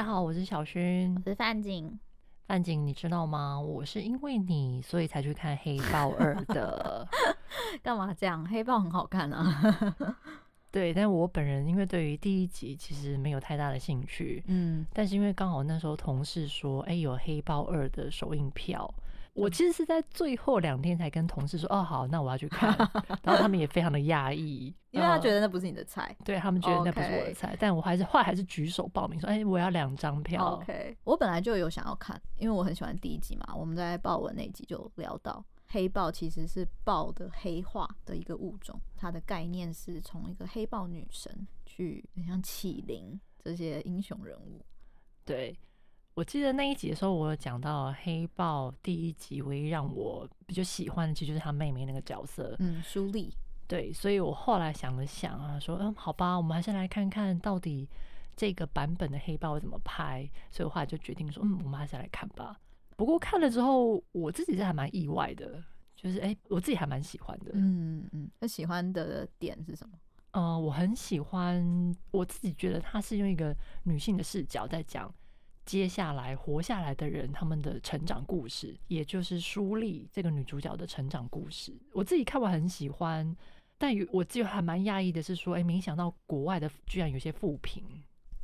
大家好，我是小薰，我是范景。范景，你知道吗？我是因为你，所以才去看《黑豹二》的。干嘛这样？黑豹很好看啊。对，但我本人因为对于第一集其实没有太大的兴趣。嗯，但是因为刚好那时候同事说，哎，有《黑豹二》的首映票。我其实是在最后两天才跟同事说，哦，好，那我要去看。然后他们也非常的讶异，因为他觉得那不是你的菜。对，他们觉得那不是我的菜，但我还是后来还是举手报名说，哎，我要两张票。OK，我本来就有想要看，因为我很喜欢第一集嘛。我们在豹纹那集就聊到，黑豹其实是豹的黑化的一个物种，它的概念是从一个黑豹女神去，很像启灵这些英雄人物。对。我记得那一集的时候，我有讲到黑豹第一集唯一让我比较喜欢的，其实就是他妹妹那个角色，嗯，舒丽。对，所以我后来想了想啊，说，嗯，好吧，我们还是来看看到底这个版本的黑豹怎么拍。所以我后来就决定说，嗯，我们还是来看吧。不过看了之后，我自己是还蛮意外的，就是哎、欸，我自己还蛮喜欢的。嗯嗯，那喜欢的点是什么？呃，我很喜欢，我自己觉得他是用一个女性的视角在讲。接下来活下来的人，他们的成长故事，也就是舒丽这个女主角的成长故事，我自己看完很喜欢。但我自己还蛮讶异的是说，哎，没想到国外的居然有些负评。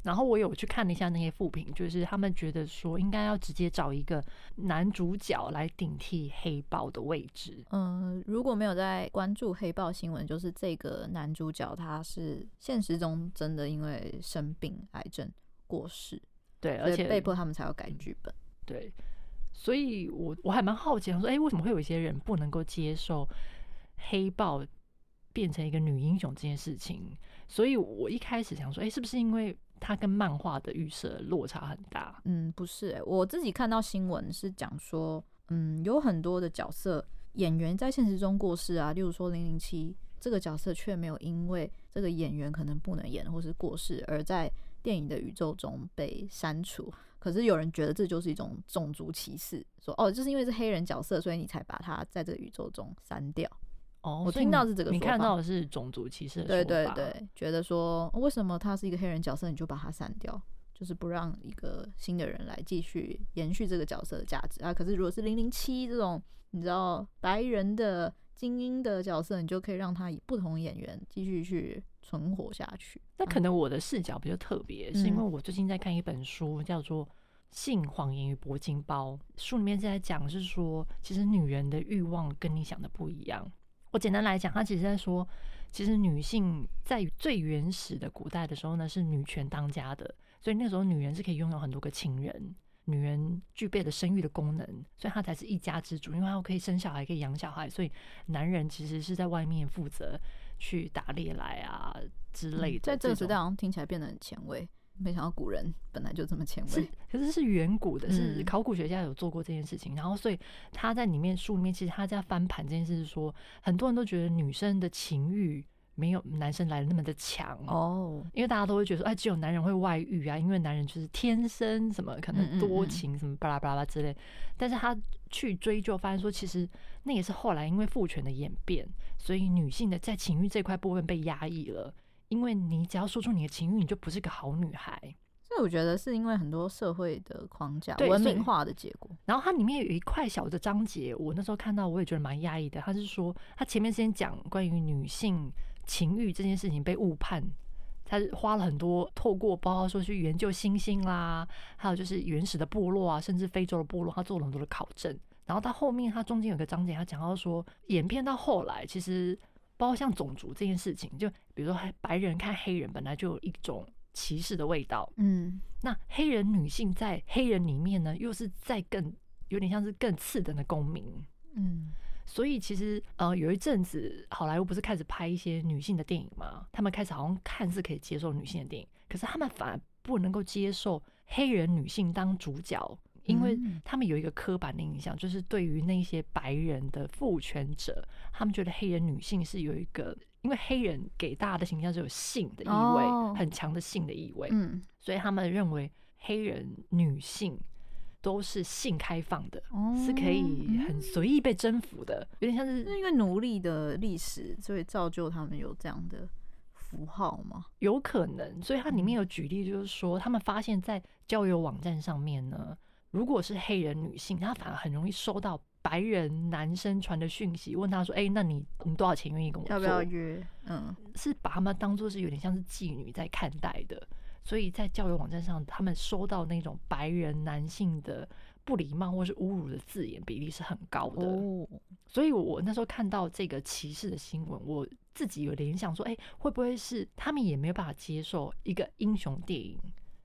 然后我有去看了一下那些负评，就是他们觉得说，应该要直接找一个男主角来顶替黑豹的位置。嗯，如果没有在关注黑豹新闻，就是这个男主角他是现实中真的因为生病癌症过世。对，而且被迫他们才要改剧本。对，所以我我还蛮好奇，我说，哎，为什么会有一些人不能够接受黑豹变成一个女英雄这件事情？所以我一开始想说，哎，是不是因为它跟漫画的预设落差很大？嗯，不是，哎，我自己看到新闻是讲说，嗯，有很多的角色演员在现实中过世啊，例如说零零七这个角色却没有因为这个演员可能不能演或是过世而在。电影的宇宙中被删除，可是有人觉得这就是一种种族歧视，说哦，就是因为是黑人角色，所以你才把他在这个宇宙中删掉。哦，我听到是这个说法，你看到的是种族歧视的说法。对对对，觉得说为什么他是一个黑人角色，你就把他删掉，就是不让一个新的人来继续延续这个角色的价值啊。可是如果是零零七这种，你知道白人的。精英的角色，你就可以让他以不同演员继续去存活下去。那可能我的视角比较特别，是因为我最近在看一本书，叫做《性谎言与铂金包》。书里面是在讲，是说其实女人的欲望跟你想的不一样。我简单来讲，他其实在说，其实女性在最原始的古代的时候呢，是女权当家的，所以那时候女人是可以拥有很多个情人。女人具备了生育的功能，所以她才是一家之主，因为她可以生小孩，可以养小孩。所以男人其实是在外面负责去打猎来啊之类的。在这个时代，好像听起来变得很前卫。没想到古人本来就这么前卫，可是是远古的，是考古学家有做过这件事情。然后，所以他在里面书里面，其实他在翻盘这件事，是说很多人都觉得女生的情欲。没有男生来的那么的强哦，因为大家都会觉得说，哎，只有男人会外遇啊，因为男人就是天生什么可能多情什么巴拉巴拉之类。但是他去追究，发现说，其实那也是后来因为父权的演变，所以女性的在情欲这块部分被压抑了。因为你只要说出你的情欲，你就不是个好女孩。所以我觉得是因为很多社会的框架、文明化的结果。然后它里面有一块小的章节，我那时候看到我也觉得蛮压抑的。他是说，他前面先讲关于女性。情欲这件事情被误判，他花了很多透过包括说去研究星星啦，还有就是原始的部落啊，甚至非洲的部落，他做了很多的考证。然后到后面，他中间有个章节，他讲到说，演变到后来，其实包括像种族这件事情，就比如说白人看黑人，本来就有一种歧视的味道。嗯，那黑人女性在黑人里面呢，又是在更有点像是更次等的公民。嗯。所以其实，呃，有一阵子好莱坞不是开始拍一些女性的电影吗？他们开始好像看似可以接受女性的电影，可是他们反而不能够接受黑人女性当主角，因为他们有一个刻板的印象，就是对于那些白人的父权者，他们觉得黑人女性是有一个，因为黑人给大家的形象是有性的意味，很强的性的意味，嗯，所以他们认为黑人女性。都是性开放的，哦、是可以很随意被征服的，有点像是因为奴隶的历史，所以造就他们有这样的符号吗？有可能，所以它里面有举例，就是说他们发现，在交友网站上面呢，如果是黑人女性，她反而很容易收到白人男生传的讯息，问她说：“哎、欸，那你你多少钱愿意跟我做？要不要约？”嗯，是把他们当做是有点像是妓女在看待的，所以在交友网站上，他们收到那种白人男性的。不礼貌或是侮辱的字眼比例是很高的，所以我那时候看到这个歧视的新闻，我自己有联想说，哎，会不会是他们也没有办法接受一个英雄电影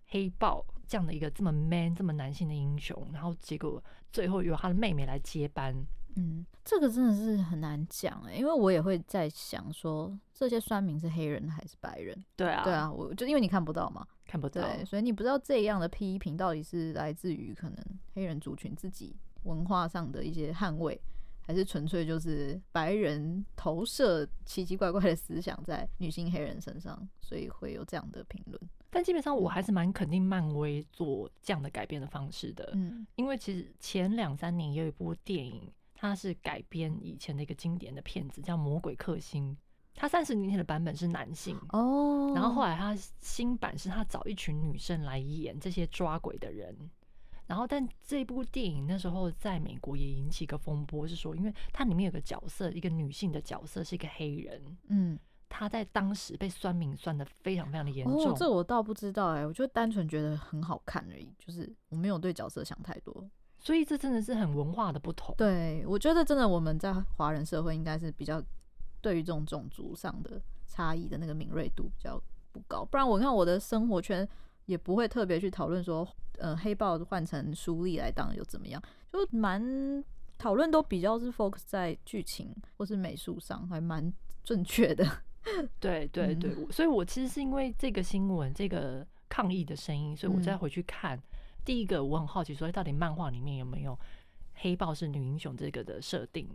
黑豹这样的一个这么 man 这么男性的英雄，然后结果最后由他的妹妹来接班。嗯，这个真的是很难讲哎，因为我也会在想说，这些酸民是黑人还是白人？对啊，对啊，我就因为你看不到嘛，看不到，对，所以你不知道这样的批评到底是来自于可能黑人族群自己文化上的一些捍卫，还是纯粹就是白人投射奇奇怪怪的思想在女性黑人身上，所以会有这样的评论。但基本上我还是蛮肯定漫威做这样的改变的方式的，嗯，因为其实前两三年也有一部电影。它是改编以前的一个经典的片子，叫《魔鬼克星》。他三十年前的版本是男性哦，然后后来他新版是他找一群女生来演这些抓鬼的人。然后，但这部电影那时候在美国也引起一个风波，是说因为它里面有个角色，一个女性的角色是一个黑人，嗯，她在当时被酸民酸的非常非常的严重。哦，这我倒不知道哎，我就单纯觉得很好看而已，就是我没有对角色想太多。所以这真的是很文化的不同。对，我觉得真的我们在华人社会应该是比较对于这种种族上的差异的那个敏锐度比较不高。不然我看我的生活圈也不会特别去讨论说，呃，黑豹换成苏丽来当又怎么样？就蛮讨论都比较是 focus 在剧情或是美术上，还蛮正确的。对 对对，嗯，所以我其实是因为这个新闻，这个抗议的声音，所以我再回去看。嗯第一个我很好奇，说到底漫画里面有没有黑豹是女英雄这个的设定？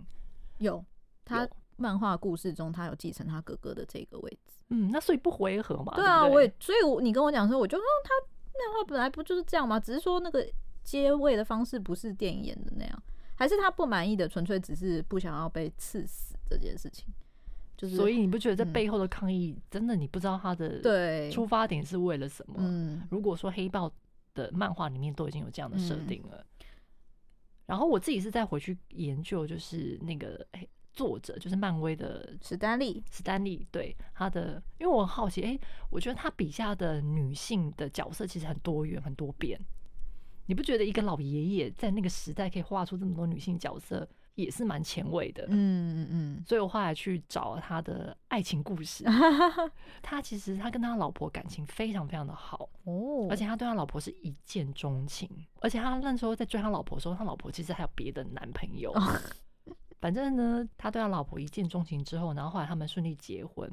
有，他漫画故事中他有继承他哥哥的这个位置。嗯，那所以不回合嘛？对啊，对对我也，所以你跟我讲说，我就说他漫画本来不就是这样吗？只是说那个接位的方式不是电影演的那样，还是他不满意的，纯粹只是不想要被刺死这件事情。就是，所以你不觉得这背后的抗议，嗯、真的你不知道他的对出发点是为了什么？嗯，如果说黑豹。的漫画里面都已经有这样的设定了，嗯，然后我自己是再回去研究，就是那个哎，作者就是漫威的史丹利，史丹利对他的，因为我很好奇，哎，我觉得他笔下的女性的角色其实很多元很多变，你不觉得一个老爷爷在那个时代可以画出这么多女性角色？也是蛮前卫的，嗯嗯嗯，所以我后来去找他的爱情故事。他其实他跟他老婆感情非常非常的好哦，而且他对他老婆是一见钟情，而且他那时候在追他老婆的时候，他老婆其实还有别的男朋友。反正呢，他对他老婆一见钟情之后，然后后来他们顺利结婚，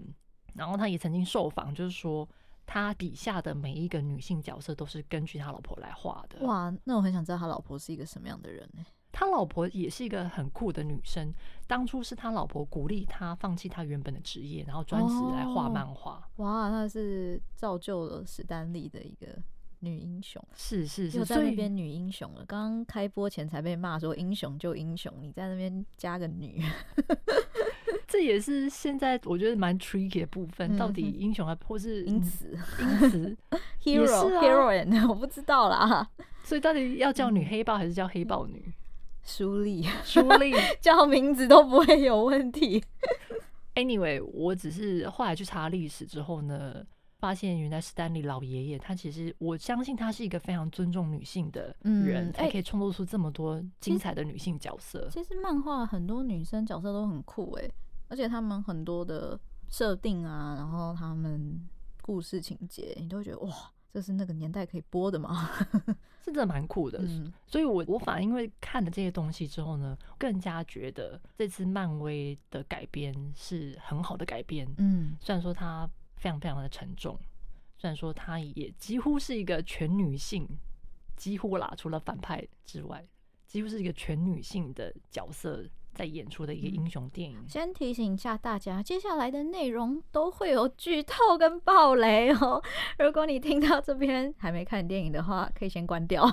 然后他也曾经受访，就是说他笔下的每一个女性角色都是根据他老婆来画的。哇，那我很想知道他老婆是一个什么样的人呢？他老婆也是一个很酷的女生，当初是他老婆鼓励他放弃他原本的职业，然后专职来画漫画。哇，那是造就了史丹利的一个女英雄。是是是，又在那边女英雄了。刚刚开播前才被骂说英雄就英雄，你在那边加个女，这也是现在我觉得蛮 tricky 的部分。到底英雄还或是因此因此 hero heroine 我不知道啦。所以到底要叫女黑豹还是叫黑豹女？苏丽，苏丽 叫名字都不会有问题。Anyway，我只是后来去查历史之后呢，发现原来史丹利老爷爷他其实，我相信他是一个非常尊重女性的人，才可以创作出这么多精彩的女性角色。其实漫画很多女生角色都很酷诶，而且他们很多的设定啊，然后他们故事情节，你都会觉得哇。这是那个年代可以播的吗？是真的蛮酷的，嗯、所以我我反而因为看了这些东西之后呢，更加觉得这次漫威的改编是很好的改编。嗯，虽然说它非常非常的沉重，虽然说它也几乎是一个全女性，几乎啦，除了反派之外，几乎是一个全女性的角色。在演出的一个英雄电影。先提醒一下大家，接下来的内容都会有剧透跟爆雷哦。如果你听到这边还没看电影的话，可以先关掉。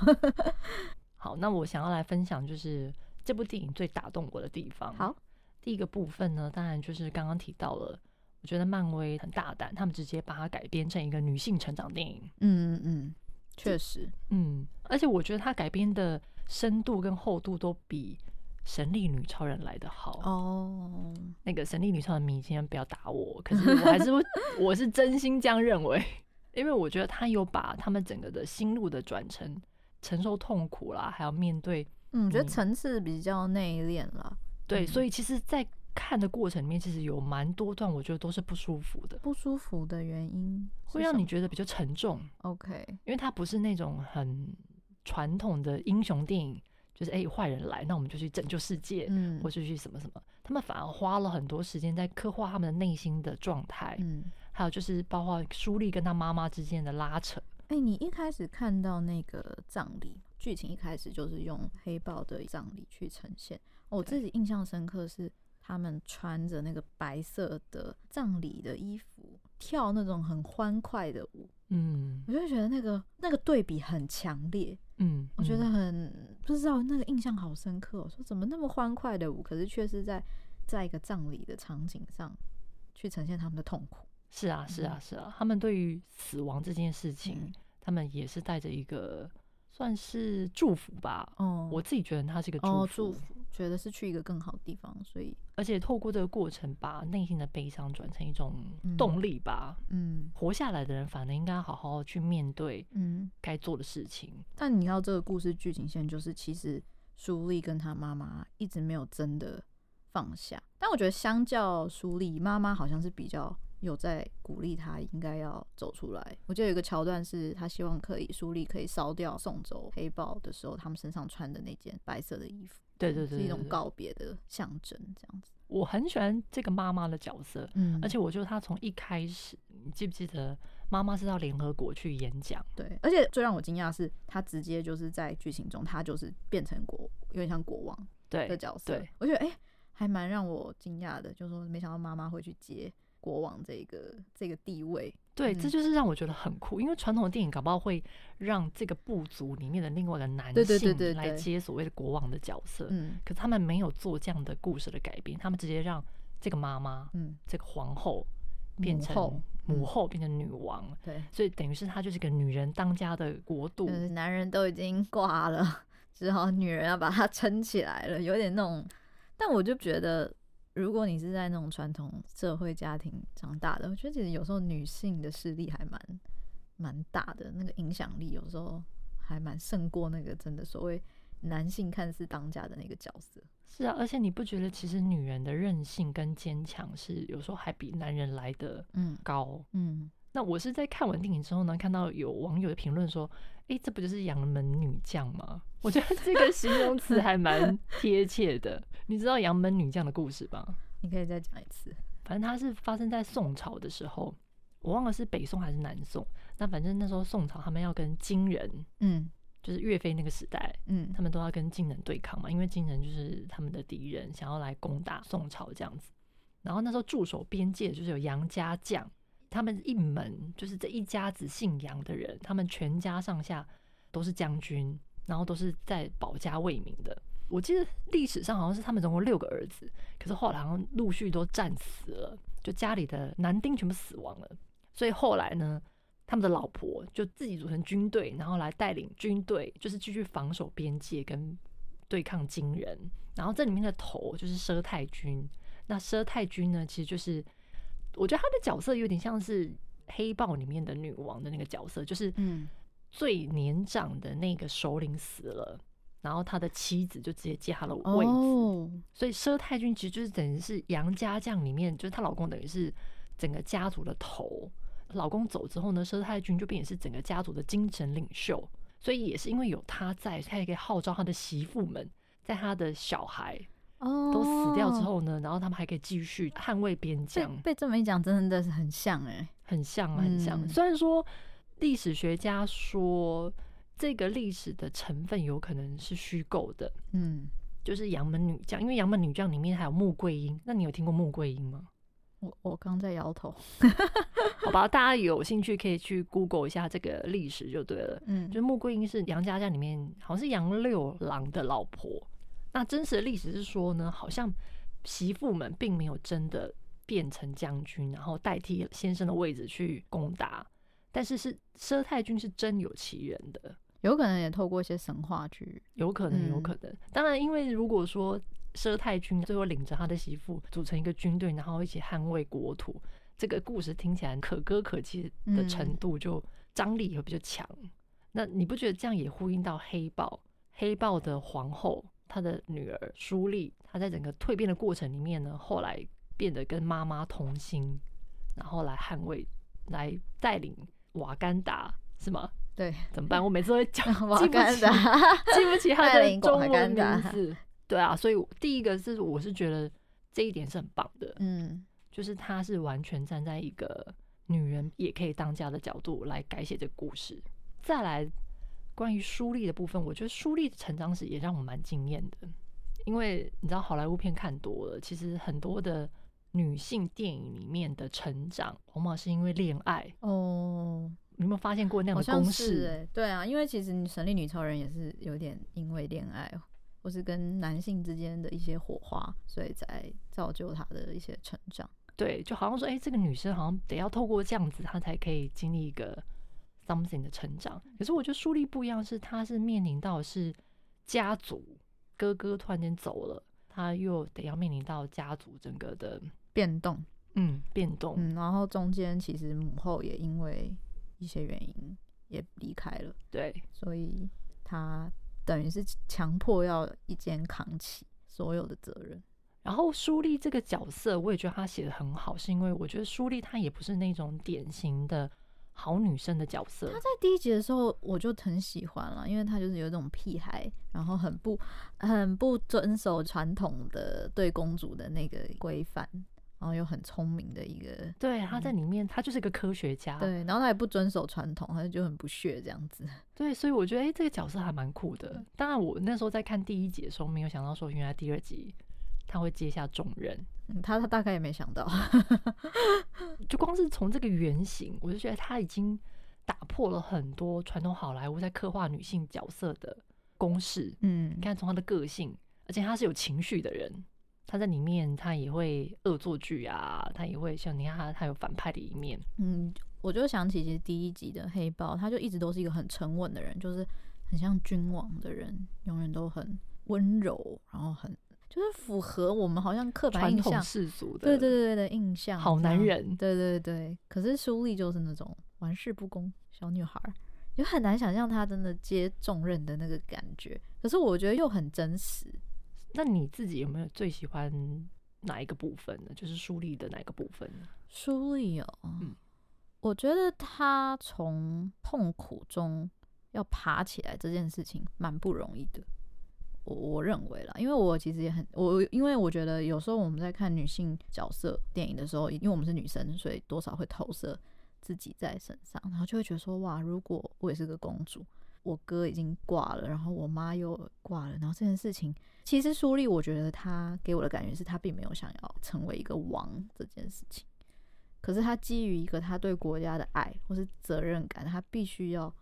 好，那我想要来分享就是这部电影最打动我的地方。好，第一个部分呢，当然就是刚刚提到了我觉得漫威很大胆，他们直接把它改编成一个女性成长电影。嗯嗯嗯，确实，嗯，而且我觉得它改编的深度跟厚度都比《神力女超人》来的好。哦，那个《神力女超人》迷先不要打我，可是我还是 我是真心这样认为，因为我觉得他有把他们整个的心路的转成、承受痛苦啦，还要面对，嗯，我觉得层次比较内敛啦。对，所以其实，在看的过程里面，其实有蛮多段，我觉得都是不舒服的。不舒服的原因会让你觉得比较沉重。OK，因为它不是那种很传统的英雄电影，就是哎，坏人来，那我们就去拯救世界，嗯，或是去什么什么。他们反而花了很多时间在刻画他们的内心的状态，嗯，还有就是包括舒丽跟他妈妈之间的拉扯。哎，你一开始看到那个葬礼剧情，一开始就是用黑豹的葬礼去呈现。我自己印象深刻是他们穿着那个白色的葬礼的衣服，跳那种很欢快的舞。嗯，我就觉得那个那个对比很强烈。嗯，我觉得很不知道那个印象好深刻。我说怎么那么欢快的舞，可是却是在在一个葬礼的场景上去呈现他们的痛苦。是啊，是啊，是啊，他们对于死亡这件事情，他们也是带着一个算是祝福吧。嗯，我自己觉得他是一个祝福。觉得是去一个更好的地方，所以而且透过这个过程，把内心的悲伤转成一种动力吧。嗯，嗯，活下来的人反而应该好好去面对，嗯，该做的事情。嗯，但你要这个故事剧情线，就是其实苏丽跟她妈妈一直没有真的放下。但我觉得相较苏丽，妈妈好像是比较。有在鼓励他应该要走出来。我记得有一个桥段是他希望可以苏丽可以烧掉送走黑豹的时候，他们身上穿的那件白色的衣服，对对对，是一种告别的象征，这样子。我很喜欢这个妈妈的角色，嗯，而且我觉得她从一开始，你记不记得妈妈是到联合国去演讲？对，而且最让我惊讶的是，她直接就是在剧情中，她就是变成国，有点像国王对的角色。对，我觉得哎、欸，还蛮让我惊讶的，就是说没想到妈妈会去接。国王这个这个地位，对，这就是让我觉得很酷，因为传统的电影搞不好会让这个部族里面的另外一个男性来接所谓的国王的角色，嗯，可是他们没有做这样的故事的改编，他们直接让这个妈妈，嗯，这个皇后变成母后，变成女王，对，所以等于是她就是个女人当家的国度，男人都已经挂了，只好女人要把她撑起来了，有点那种，但我就觉得。如果你是在那种传统社会家庭长大的，我觉得其实有时候女性的势力还蛮蛮大的，那个影响力有时候还蛮胜过那个真的所谓男性看似当家的那个角色。是啊，而且你不觉得其实女人的韧性跟坚强是有时候还比男人来的嗯高？嗯。嗯那我是在看完电影之后呢，看到有网友的评论说：“哎、欸，这不就是杨门女将吗？” 我觉得这个形容词还蛮贴切的。你知道杨门女将的故事吧？你可以再讲一次。反正它是发生在宋朝的时候，我忘了是北宋还是南宋。那反正那时候宋朝他们要跟金人，嗯，就是岳飞那个时代，嗯，他们都要跟金人对抗嘛，因为金人就是他们的敌人，想要来攻打宋朝这样子。然后那时候驻守边界就是有杨家将。他们一门就是这一家子姓杨的人，他们全家上下都是将军，然后都是在保家卫民的。我记得历史上好像是他们总共六个儿子，可是后来好像陆续都战死了，就家里的男丁全部死亡了。所以后来呢，他们的老婆就自己组成军队，然后来带领军队，就是继续防守边界跟对抗金人。然后这里面的头就是佘太君，那佘太君呢，其实就是。我觉得他的角色有点像是黑豹里面的女王的那个角色，就是嗯最年长的那个首领死了，然后他的妻子就直接接他的位置，所以佘太君其实就是等于是杨家将里面，就是她老公等于是整个家族的头。老公走之后呢，佘太君就变成是整个家族的精神领袖，所以也是因为有他在，他也可以号召他的媳妇们，在他的小孩。哦，都死掉之后呢，然后他们还可以继续捍卫边疆。被这么一讲，真的是很像哎、欸，很像啊，很像。虽然说历史学家说这个历史的成分有可能是虚构的，嗯，就是杨门女将，因为杨门女将里面还有穆桂英。那你有听过穆桂英吗？我我刚在摇头。好吧，大家有兴趣可以去 Google 一下这个历史就对了。嗯，就穆桂英是杨家将里面好像是杨六郎的老婆。那真实的历史是说呢，好像媳妇们并没有真的变成将军，然后代替先生的位置去攻打。但是是佘太君是真有其人的，有可能也透过一些神话剧，有可能，有可能。嗯、当然，因为如果说佘太君最后领着他的媳妇组成一个军队，然后一起捍卫国土，这个故事听起来可歌可泣的程度就张力会比较强。嗯、那你不觉得这样也呼应到黑豹？黑豹的皇后，她的女儿舒丽，她在整个蜕变的过程里面呢，后来变得跟妈妈同心，然后来捍卫，来带领。瓦干达是吗？对，怎么办？我每次都会讲瓦干达，记不起他的中文名字。对啊，所以第一个是我是觉得这一点是很棒的，嗯，就是他是完全站在一个女人也可以当家的角度来改写这个故事。再来，关于舒丽的部分，我觉得舒丽的成长史也让我蛮惊艳的，因为你知道好莱坞片看多了，其实很多的。女性电影里面的成长，往往是因为恋爱哦。你有没有发现过那样的公式？哎，对啊，因为其实《神力女超人》也是有点因为恋爱，或是跟男性之间的一些火花，所以才造就她的一些成长。对，就好像说，哎、欸，这个女生好像得要透过这样子，她才可以经历一个 something 的成长。可是我觉得舒丽不一样，是她是面临到是家族哥哥突然间走了，她又得要面临到家族整个的。变动，嗯，变动，嗯，然后中间其实母后也因为一些原因也离开了，对，所以他等于是强迫要一肩扛起所有的责任。然后舒丽这个角色，我也觉得他写的很好，是因为我觉得舒丽她也不是那种典型的好女生的角色。她在第一集的时候我就很喜欢了，因为她就是有一种屁孩，然后很不很不遵守传统的对公主的那个规范。然后又很聪明的一个，对，他在里面，他就是一个科学家，对，然后他也不遵守传统，他就很不屑这样子，对，所以我觉得，哎，这个角色还蛮酷的。当然，我那时候在看第一集的时候，没有想到说，原来第二集他会接下重任，嗯，他他大概也没想到，就光是从这个原型，我就觉得他已经打破了很多传统好莱坞在刻画女性角色的公式，嗯，你看从他的个性，而且他是有情绪的人。他在里面，他也会恶作剧啊，他也会像你看他，他有反派的一面。嗯，我就想起其实第一集的黑豹，他就一直都是一个很沉稳的人，就是很像君王的人，永远都很温柔，然后很就是符合我们好像刻板印象世俗的，对对对对的印象，好男人，对对对。可是舒丽就是那种玩世不恭小女孩，就很难想象她真的接重任的那个感觉。可是我觉得又很真实。那你自己有没有最喜欢哪一个部分呢？就是舒丽的哪一个部分呢？舒丽哦，嗯，我觉得他从痛苦中要爬起来这件事情蛮不容易的。我我认为啦，因为我其实也很我，因为我觉得有时候我们在看女性角色电影的时候，因为我们是女生，所以多少会投射自己在身上，然后就会觉得说，哇，如果我也是个公主。我哥已经挂了，然后我妈又挂了，然后这件事情，其实苏丽，我觉得他给我的感觉是他并没有想要成为一个王这件事情，可是他基于一个他对国家的爱或是责任感，他必须要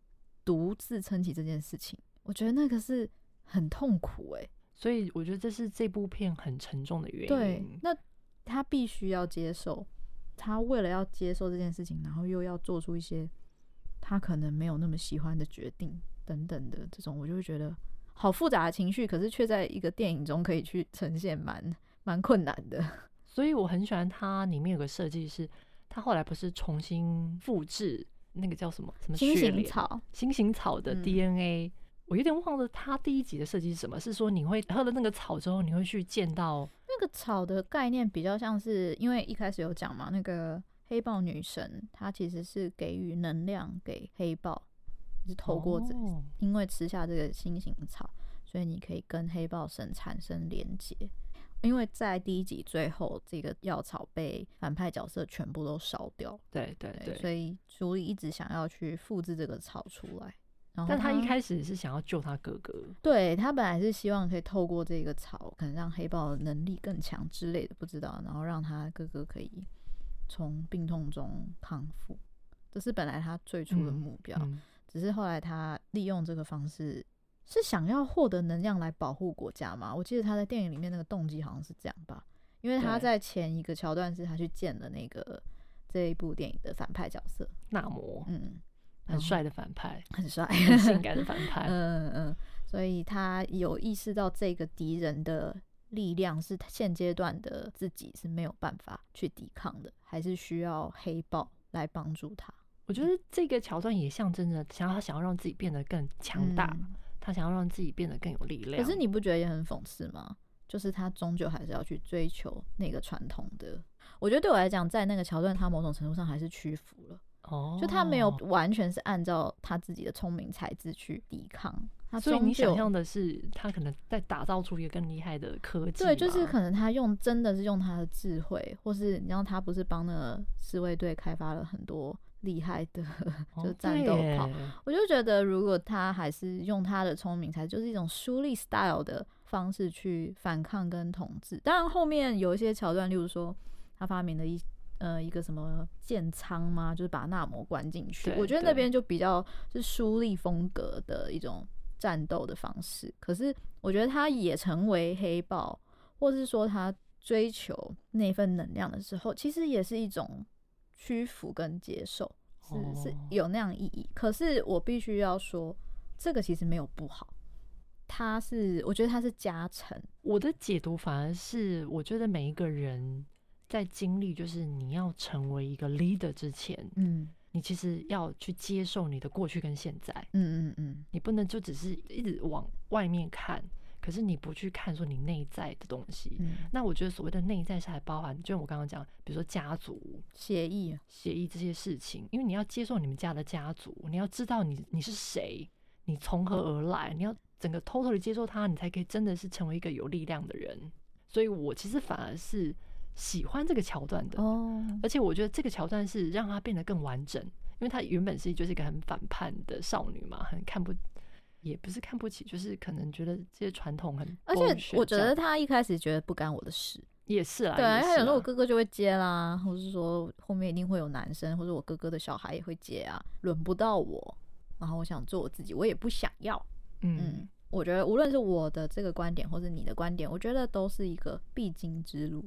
独自撑起这件事情。我觉得那个是很痛苦诶、欸，所以我觉得这是这部片很沉重的原因。对，那他必须要接受，他为了要接受这件事情，然后又要做出一些。他可能没有那么喜欢的决定等等的这种，我就会觉得好复杂的情绪，可是却在一个电影中可以去呈现蛮，蛮蛮困难的。所以我很喜欢它里面有个设计是，他后来不是重新复制那个叫什么什么心形草心形草的 DNA，嗯，我有点忘了他第一集的设计是什么，是说你会喝了那个草之后，你会去见到那个草的概念比较像是，因为一开始有讲嘛，那个。黑豹女神，她其实是给予能量给黑豹，是透过这，因为吃下这个心形草，所以你可以跟黑豹神产生连接。因为在第一集最后，这个药草被反派角色全部都烧掉，对对对，所以所以一直想要去复制这个草出来。然后但他一开始是想要救他哥哥，对，他本来是希望可以透过这个草，可能让黑豹的能力更强之类的，不知道，然后让他哥哥可以。从病痛中康复，这是本来他最初的目标。嗯嗯、只是后来他利用这个方式，是想要获得能量来保护国家嘛？我记得他在电影里面那个动机好像是这样吧？因为他在前一个桥段是他去见了那个这一部电影的反派角色纳摩，嗯，很帅的反派，很帅，很性感的反派，嗯嗯，所以他有意识到这个敌人的力量是现阶段的自己是没有办法去抵抗的，还是需要黑豹来帮助他。我觉得这个桥段也象征着想要他想要让自己变得更强大，嗯，他想要让自己变得更有力量。可是你不觉得也很讽刺吗？就是他终究还是要去追求那个传统的。我觉得对我来讲，在那个桥段，他某种程度上还是屈服了。哦，就他没有完全是按照他自己的聪明才智去抵抗。他所以你想象的是，他可能在打造出一个更厉害的科技。对，就是可能他用真的是用他的智慧，或是你知道他不是帮那个侍卫队开发了很多。厉害的 就战斗炮，我就觉得如果他还是用他的聪明才，就是一种书立 style 的方式去反抗跟统治。当然后面有一些桥段，例如说他发明了一呃一个什么建仓吗？就是把纳摩关进去，我觉得那边就比较是书立风格的一种战斗的方式。可是我觉得他也成为黑豹，或是说他追求那份能量的时候，其实也是一种。屈服跟接受是是有那样意义，可是我必须要说，这个其实没有不好，它是我觉得它是加成。我的解读反而是，我觉得每一个人在经历就是你要成为一个 leader 之前，嗯，你其实要去接受你的过去跟现在，嗯嗯嗯，你不能就只是一直往外面看。可是你不去看说你内在的东西，嗯，那我觉得所谓的内在是还包含，就像我刚刚讲，比如说家族协议、协议这些事情，因为你要接受你们家的家族，你要知道你你是谁，你从何而来，你要整个偷偷的接受它，你才可以真的是成为一个有力量的人。所以我其实反而是喜欢这个桥段的，哦，而且我觉得这个桥段是让她变得更完整，因为她原本是就是一个很反叛的少女嘛，很看不。也不是看不起，就是可能觉得这些传统很，而且我觉得他一开始觉得不干我的事，也是啊，对啊，啊。他想说我哥哥就会接啦，或是说后面一定会有男生，或者我哥哥的小孩也会接啊，轮不到我，然后我想做我自己，我也不想要，嗯，嗯，我觉得无论是我的这个观点，或是你的观点，我觉得都是一个必经之路，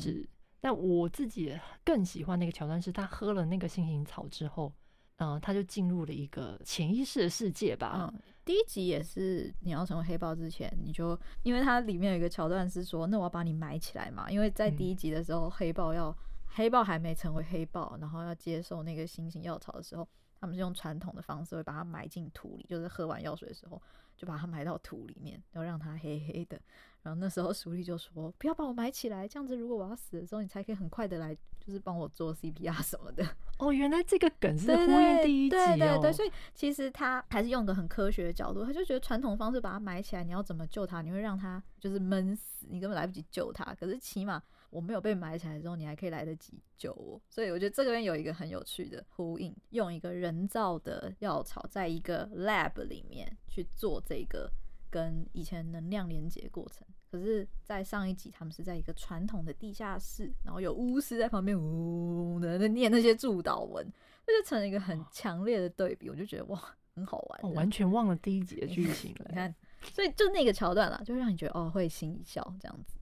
是，但我自己更喜欢那个桥段是，他喝了那个星星草之后。嗯，他就进入了一个潜意识的世界吧。嗯，第一集也是你要成为黑豹之前，你就因为它里面有一个桥段是说，那我要把你埋起来嘛。因为在第一集的时候，黑豹要黑豹还没成为黑豹，然后要接受那个星星药草的时候，他们是用传统的方式会把它埋进土里，就是喝完药水的时候就把它埋到土里面，然后让它黑黑的。然后那时候苏丽就说：“不要把我埋起来，这样子如果我要死的时候，你才可以很快的来，就是帮我做 CPR 什么的。”哦，原来这个梗是呼应第一集哦。对对对，所以其实他还是用个很科学的角度，他就觉得传统方式把它埋起来，你要怎么救他？你会让他就是闷死，你根本来不及救他。可是起码我没有被埋起来的时候，你还可以来得及救我。所以我觉得这边有一个很有趣的呼应，用一个人造的药草，在一个 lab 里面去做这个。跟以前能量连接过程，可是，在上一集他们是在一个传统的地下室，然后有巫师在旁边呜的在念那些祝祷文，那就成了一个很强烈的对比。我就觉得哇，很好玩。我完全忘了第一集的 剧情了。你看，所以就那个桥段啦，就会让你觉得哦，会心一笑这样子。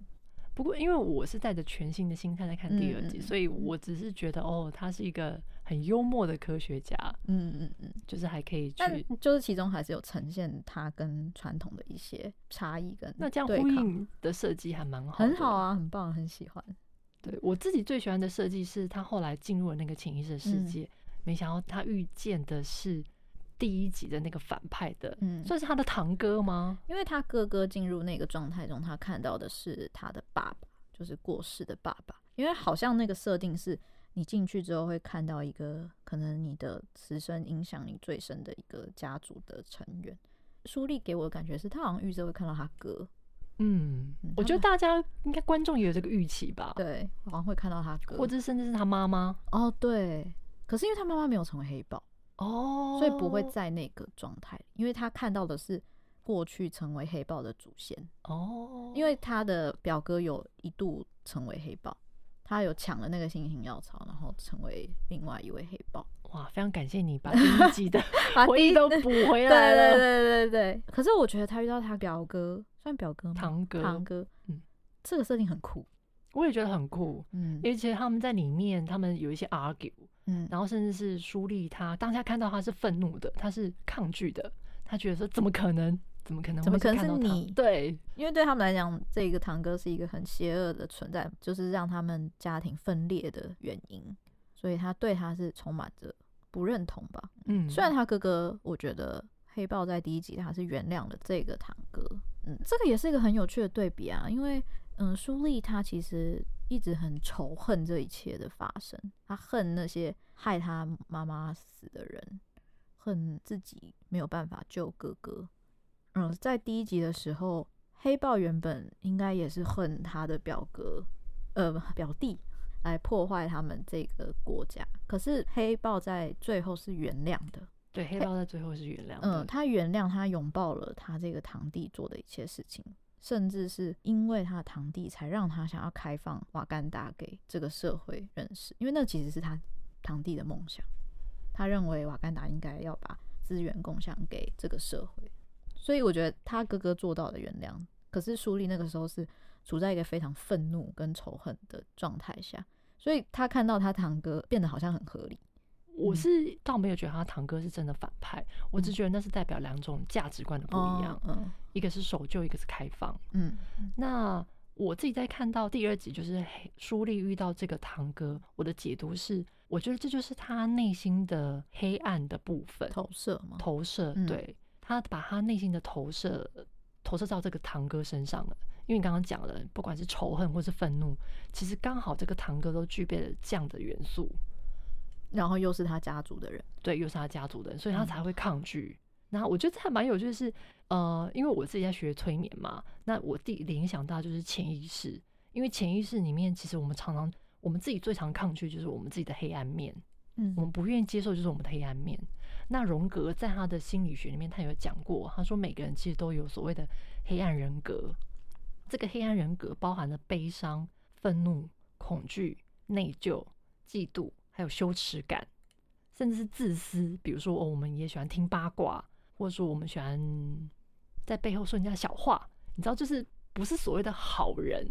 不过，因为我是带着全新的心态在看第二集，嗯，所以我只是觉得哦，他是一个。很幽默的科学家，嗯嗯嗯，就是还可以去，就是其中还是有呈现他跟传统的一些差异跟那这样呼应的设计还蛮好，很好啊，很棒，很喜欢。对，我自己最喜欢的设计是他后来进入了那个潜意识世界，嗯，没想到他遇见的是第一集的那个反派的，嗯，算是他的堂哥吗？因为他哥哥进入那个状态中，他看到的是他的爸爸，就是过世的爸爸，因为好像那个设定是。你进去之后会看到一个可能你的此生影响你最深的一个家族的成员。书立给我的感觉是他好像预设会看到他哥。嗯，我觉得大家应该观众也有这个预期吧？对，好像会看到他哥，或者甚至是他妈妈。哦，对。可是因为他妈妈没有成为黑豹哦，所以不会在那个状态，因为他看到的是过去成为黑豹的祖先哦，因为他的表哥有一度成为黑豹。他有抢了那个星星药草，然后成为另外一位黑豹。哇，非常感谢你把第一集的 回忆都补回来了。对对对对对。可是我觉得他遇到他表哥，算表哥吗？堂哥，堂哥。嗯，这个设定很酷。我也觉得很酷，嗯，而且他们在里面，他们有一些 argue，嗯，然后甚至是书立他当下看到他是愤怒的，他是抗拒的，他觉得说怎么可能，怎么可能，怎么可能是你？对，因为对他们来讲，这个堂哥是一个很邪恶的存在，就是让他们家庭分裂的原因，所以他对他是充满着不认同吧，嗯，虽然他哥哥，我觉得黑豹在第一集他是原谅了这个堂哥，嗯，这个也是一个很有趣的对比啊，因为。嗯，苏丽他其实一直很仇恨这一切的发生，他恨那些害他妈妈死的人，恨自己没有办法救哥哥。嗯，在第一集的时候，黑豹原本应该也是恨他的表哥，呃，表弟来破坏他们这个国家，可是黑豹在最后是原谅的。对，黑豹在最后是原谅的。嗯，他原谅他，拥抱了他这个堂弟做的一切事情。甚至是因为他的堂弟，才让他想要开放瓦干达给这个社会认识，因为那其实是他堂弟的梦想。他认为瓦干达应该要把资源共享给这个社会，所以我觉得他哥哥做到了原谅。可是舒丽那个时候是处在一个非常愤怒跟仇恨的状态下，所以他看到他堂哥变得好像很合理。我是倒没有觉得他堂哥是真的反派，嗯、我只觉得那是代表两种价值观的不一样，嗯嗯、一个是守旧，一个是开放。嗯，那我自己在看到第二集，就是舒丽遇到这个堂哥，我的解读是，我觉得这就是他内心的黑暗的部分投射吗，投射，对、嗯、他把他内心的投射投射到这个堂哥身上了。因为你刚刚讲了，不管是仇恨或是愤怒，其实刚好这个堂哥都具备了这样的元素。然后又是他家族的人，对，又是他家族的人，所以他才会抗拒。那、嗯、我觉得这还蛮有趣的是，呃，因为我自己在学催眠嘛，那我第联想到就是潜意识，因为潜意识里面其实我们常常我们自己最常抗拒就是我们自己的黑暗面，嗯，我们不愿意接受就是我们的黑暗面。那荣格在他的心理学里面，他有讲过，他说每个人其实都有所谓的黑暗人格，这个黑暗人格包含了悲伤、愤怒、恐惧、内疚、嫉妒。还有羞耻感，甚至是自私。比如说，哦，我们也喜欢听八卦，或者说我们喜欢在背后说人家小话。你知道，就是不是所谓的好人，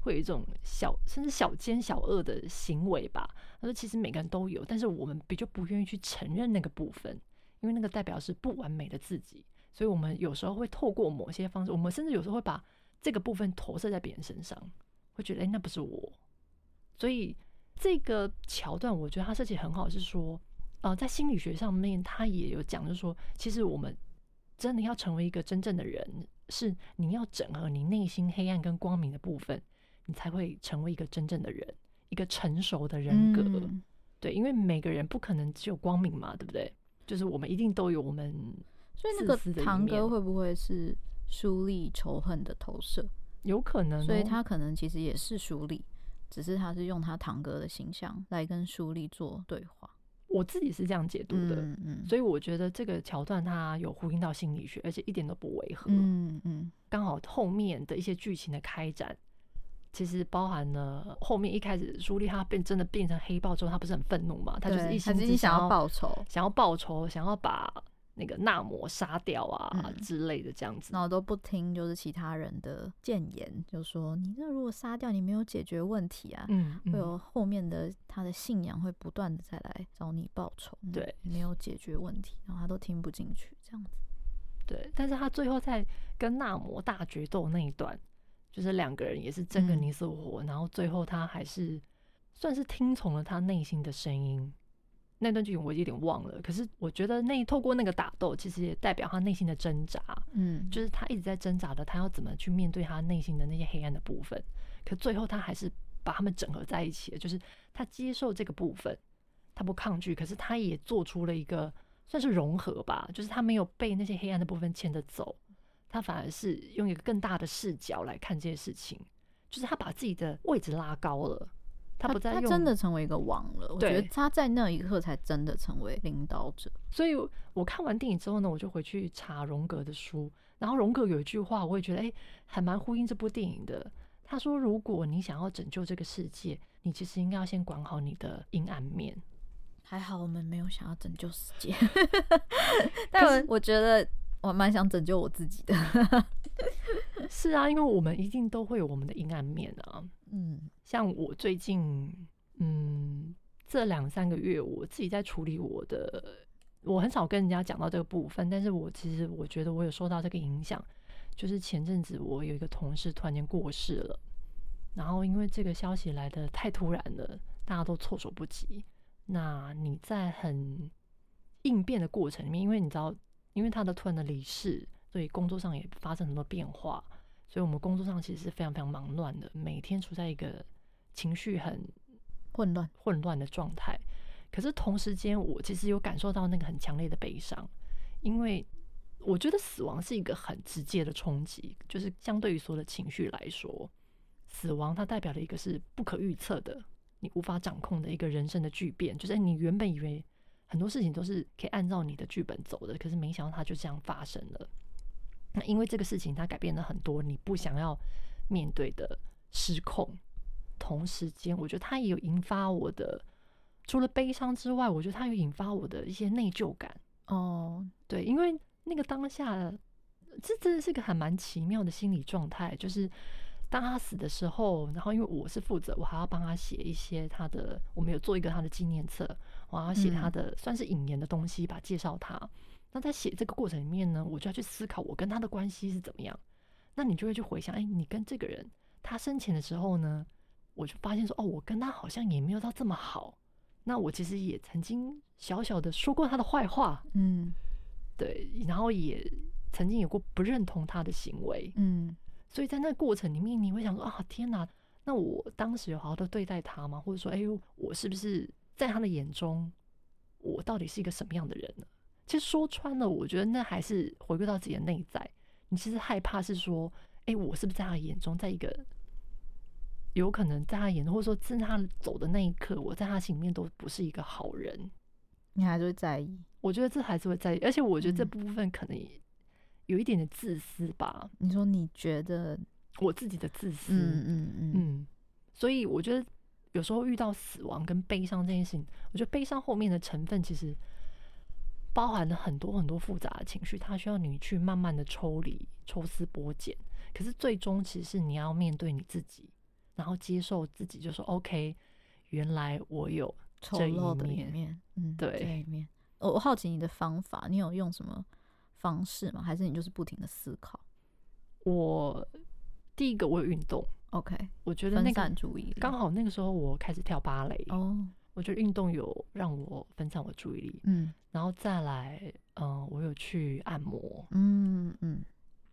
会有一种小甚至小奸小恶的行为吧？他说，其实每个人都有，但是我们比较不愿意去承认那个部分，因为那个代表是不完美的自己。所以我们有时候会透过某些方式，我们甚至有时候会把这个部分投射在别人身上，会觉得，哎，那不是我。所以。这个桥段，我觉得他设计很好，是说，呃，在心理学上面，他也有讲，就是说，其实我们真的要成为一个真正的人，是你要整合你内心黑暗跟光明的部分，你才会成为一个真正的人，一个成熟的人格。嗯、对，因为每个人不可能只有光明嘛，对不对？就是我们一定都有我们。所以那个堂哥会不会是书立仇恨的投射？有可能、哦，所以他可能其实也是书立。只是他是用他堂哥的形象来跟书立做对话，我自己是这样解读的，嗯嗯，所以我觉得这个桥段它有呼应到心理学，而且一点都不违和，嗯嗯，刚好后面的一些剧情的开展，其实包含了后面一开始朱莉他变真的变成黑豹之后，他不是很愤怒嘛，他就是一心只想要报仇，想要报仇，想要把。那个纳摩杀掉啊、嗯、之类的这样子，然后都不听，就是其他人的谏言，就说你这如果杀掉，你没有解决问题啊，嗯，嗯会有后面的他的信仰会不断的再来找你报仇，对，没有解决问题，然后他都听不进去这样子，对，但是他最后在跟纳摩大决斗那一段，就是两个人也是争个你死我活，嗯、然后最后他还是算是听从了他内心的声音。那段剧情我有点忘了，可是我觉得那透过那个打斗，其实也代表他内心的挣扎，嗯，就是他一直在挣扎的，他要怎么去面对他内心的那些黑暗的部分。可最后他还是把他们整合在一起了，就是他接受这个部分，他不抗拒，可是他也做出了一个算是融合吧，就是他没有被那些黑暗的部分牵着走，他反而是用一个更大的视角来看这些事情，就是他把自己的位置拉高了。他不再用，他真的成为一个王了。我觉得他在那一刻才真的成为领导者。所以我看完电影之后呢，我就回去查荣格的书。然后荣格有一句话，我也觉得哎，还蛮呼应这部电影的。他说：“如果你想要拯救这个世界，你其实应该要先管好你的阴暗面。”还好我们没有想要拯救世界 但我觉得我蛮想拯救我自己的。是啊，因为我们一定都会有我们的阴暗面啊。嗯，像我最近，嗯，这两三个月，我自己在处理我的，我很少跟人家讲到这个部分，但是我其实我觉得我有受到这个影响，就是前阵子我有一个同事突然间过世了，然后因为这个消息来的太突然了，大家都措手不及。那你在很应变的过程里面，因为你知道，因为他的突然的离世，所以工作上也发生很多变化。所以，我们工作上其实是非常非常忙乱的，每天处在一个情绪很混乱、混乱的状态。可是同时间，我其实有感受到那个很强烈的悲伤，因为我觉得死亡是一个很直接的冲击，就是相对于所有的情绪来说，死亡它代表了一个是不可预测的、你无法掌控的一个人生的巨变。就是你原本以为很多事情都是可以按照你的剧本走的，可是没想到它就这样发生了。那因为这个事情，它改变了很多你不想要面对的失控。同时间，我觉得它也有引发我的，除了悲伤之外，我觉得它有引发我的一些内疚感。哦，对，因为那个当下，这真的是个还蛮奇妙的心理状态。就是当他死的时候，然后因为我是负责，我还要帮他写一些他的，我们有做一个他的纪念册，我要写他的算是引言的东西吧，介绍他。那在写这个过程里面呢，我就要去思考我跟他的关系是怎么样。那你就会去回想，哎，你跟这个人他生前的时候呢，我就发现说，哦，我跟他好像也没有到这么好。那我其实也曾经小小的说过他的坏话，嗯，对，然后也曾经有过不认同他的行为，嗯，所以在那个过程里面，你会想说，啊，天哪，那我当时有好好的对待他吗？或者说，哎呦，我是不是在他的眼中，我到底是一个什么样的人呢？其实说穿了，我觉得那还是回归到自己的内在。你其实害怕是说，哎，我是不是在他眼中，在一个有可能在他眼中，或者说在他走的那一刻，我在他心里面都不是一个好人，你还是会在意？我觉得这还是会在意，而且我觉得这部分可能有一点点自私吧。嗯、你说你觉得我自己的自私？嗯嗯嗯嗯。所以我觉得有时候遇到死亡跟悲伤这件事情，我觉得悲伤后面的成分其实。包含了很多很多复杂的情绪，它需要你去慢慢的抽离、抽丝剥茧。可是最终，其实是你要面对你自己，然后接受自己，就说 “OK”，原来我有这一丑陋的一面。嗯，对，这一面。我好奇你的方法，你有用什么方式吗？还是你就是不停的思考？我第一个，我有运动。OK，我觉得那个注意刚好那个时候我开始跳芭蕾。哦。我觉得运动有让我分散我注意力，嗯，然后再来，嗯，我有去按摩，嗯嗯，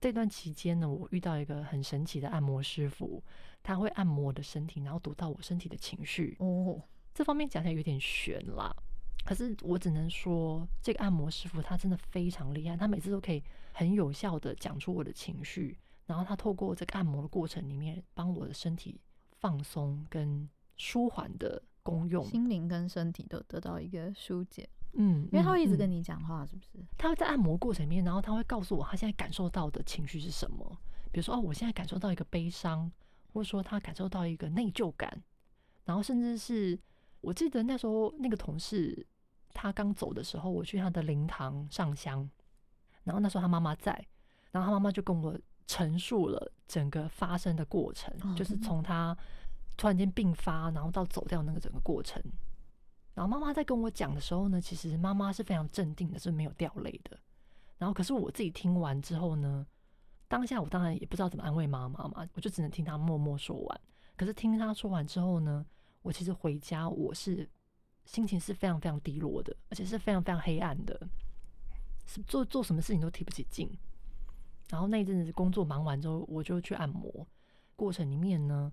这段期间呢，我遇到一个很神奇的按摩师傅，他会按摩我的身体，然后读到我身体的情绪。哦，这方面讲起来有点玄啦，可是我只能说，这个按摩师傅他真的非常厉害，他每次都可以很有效的讲出我的情绪，然后他透过这个按摩的过程里面，帮我的身体放松跟舒缓的。功用，心灵跟身体都得到一个疏解，嗯，因为他会一直跟你讲话，是不是？他会在按摩过程里面，然后他会告诉我他现在感受到的情绪是什么。比如说，哦，我现在感受到一个悲伤，或者说他感受到一个内疚感，然后甚至是我记得那时候那个同事他刚走的时候，我去他的灵堂上香，然后那时候他妈妈在，然后他妈妈就跟我陈述了整个发生的过程，哦，就是从他。突然间病发，然后到走掉那个整个过程，然后妈妈在跟我讲的时候呢，其实妈妈是非常镇定的，是没有掉泪的。然后可是我自己听完之后呢，当下我当然也不知道怎么安慰妈妈嘛，我就只能听她默默说完。可是听她说完之后呢，我其实回家我是心情是非常非常低落的，而且是非常非常黑暗的，是做做什么事情都提不起劲。然后那一阵子工作忙完之后，我就去按摩，过程里面呢。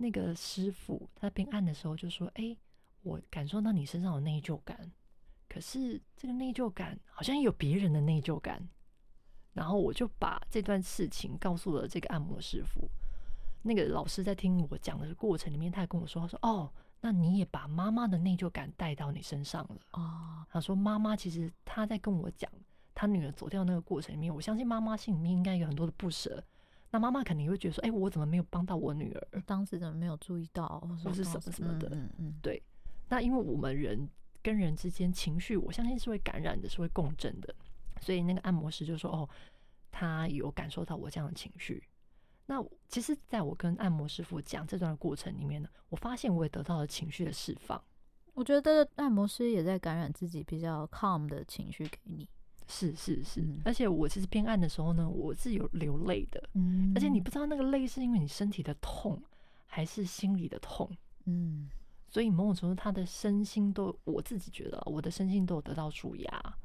那个师傅他在边按的时候就说：“哎，我感受到你身上有内疚感，可是这个内疚感好像也有别人的内疚感。”然后我就把这段事情告诉了这个按摩师傅。那个老师在听我讲的过程里面，他还跟我说：“他说哦，那你也把妈妈的内疚感带到你身上了。”哦，他说：“妈妈其实他在跟我讲他女儿走掉那个过程里面，我相信妈妈心里面应该有很多的不舍。”那妈妈肯定会觉得说：“哎、欸，我怎么没有帮到我女儿？当时怎么没有注意到，或是什么什么的？”嗯嗯，对。那因为我们人跟人之间情绪，我相信是会感染的，是会共振的。所以那个按摩师就说：“哦，他有感受到我这样的情绪。”那其实，在我跟按摩师傅讲这段过程里面呢，我发现我也得到了情绪的释放。我觉得按摩师也在感染自己比较 calm 的情绪给你。是是是，嗯、而且我其实边按的时候呢，我是有流泪的。嗯，而且你不知道那个泪是因为你身体的痛，还是心里的痛。嗯，所以某种程度，他的身心都，我自己觉得我的身心都有得到舒压。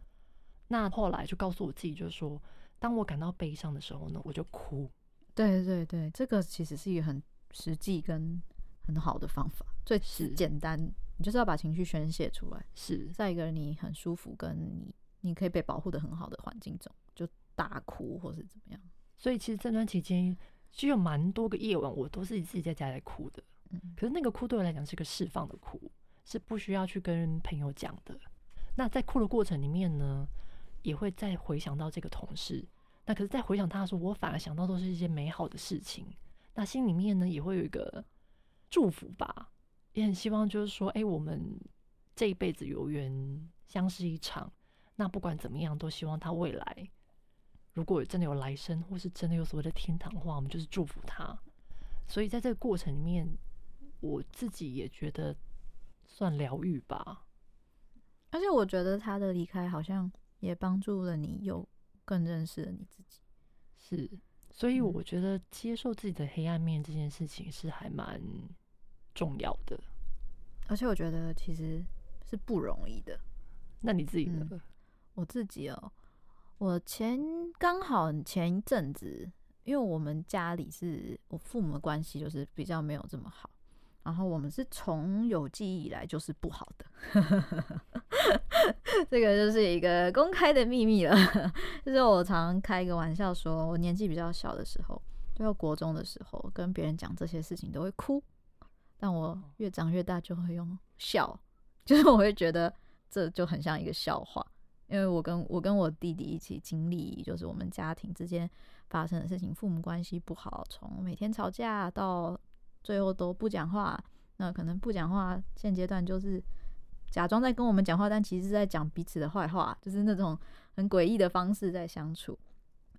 那后来就告诉我自己，就是说，当我感到悲伤的时候呢，我就哭。对对对，这个其实是一个很实际跟很好的方法，最简单，你就是要把情绪宣泄出来。是再一个你很舒服，跟你你可以被保护的很好的环境中，就大哭或是怎么样。所以其实这段期间，其实有蛮多个夜晚，我都是自己在家里哭的。嗯，可是那个哭对我来讲是个释放的哭，是不需要去跟朋友讲的。那在哭的过程里面呢，也会再回想到这个同事。那可是，再回想他的时候，我反而想到都是一些美好的事情。那心里面呢，也会有一个祝福吧，也很希望就是说，哎，我们这一辈子有缘相识一场。那不管怎么样，都希望他未来如果真的有来生，或是真的有所谓的天堂的话，我们就是祝福他。所以在这个过程里面，我自己也觉得算疗愈吧。而且我觉得他的离开好像也帮助了你有。更认识了你自己，是，所以我觉得接受自己的黑暗面这件事情是还蛮重要的，而且我觉得其实是不容易的。那你自己呢？嗯，我自己哦，我前刚好前一阵子，因为我们家里是我父母的关系就是比较没有这么好。然后我们是从有记忆以来就是不好的，这个就是一个公开的秘密了。就是我常开一个玩笑说，我年纪比较小的时候，就要国中的时候，跟别人讲这些事情都会哭，但我越长越大就会用笑，就是我会觉得这就很像一个笑话，因为我跟我跟我弟弟一起经历，就是我们家庭之间发生的事情，父母关系不好，从每天吵架到。最后都不讲话，那可能不讲话，现阶段就是假装在跟我们讲话，但其实是在讲彼此的坏话，就是那种很诡异的方式在相处。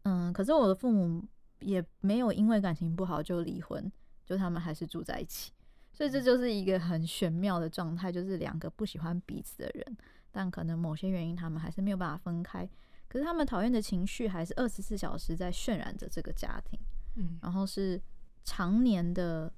嗯，可是我的父母也没有因为感情不好就离婚，就他们还是住在一起，所以这就是一个很玄妙的状态，就是两个不喜欢彼此的人，但可能某些原因他们还是没有办法分开，可是他们讨厌的情绪还是二十四小时在渲染着这个家庭，嗯，然后是常年的。